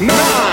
nine.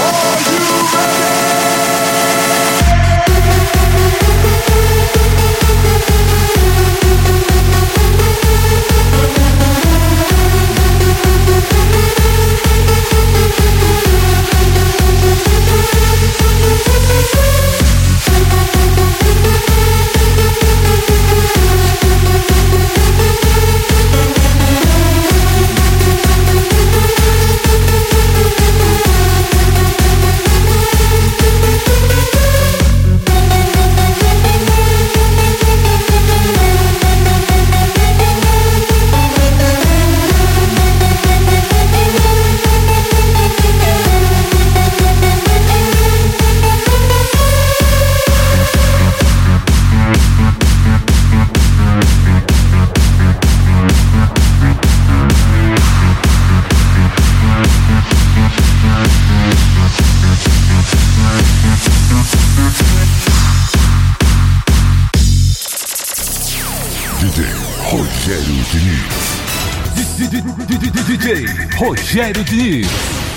Are you DJ Rogério Diniz.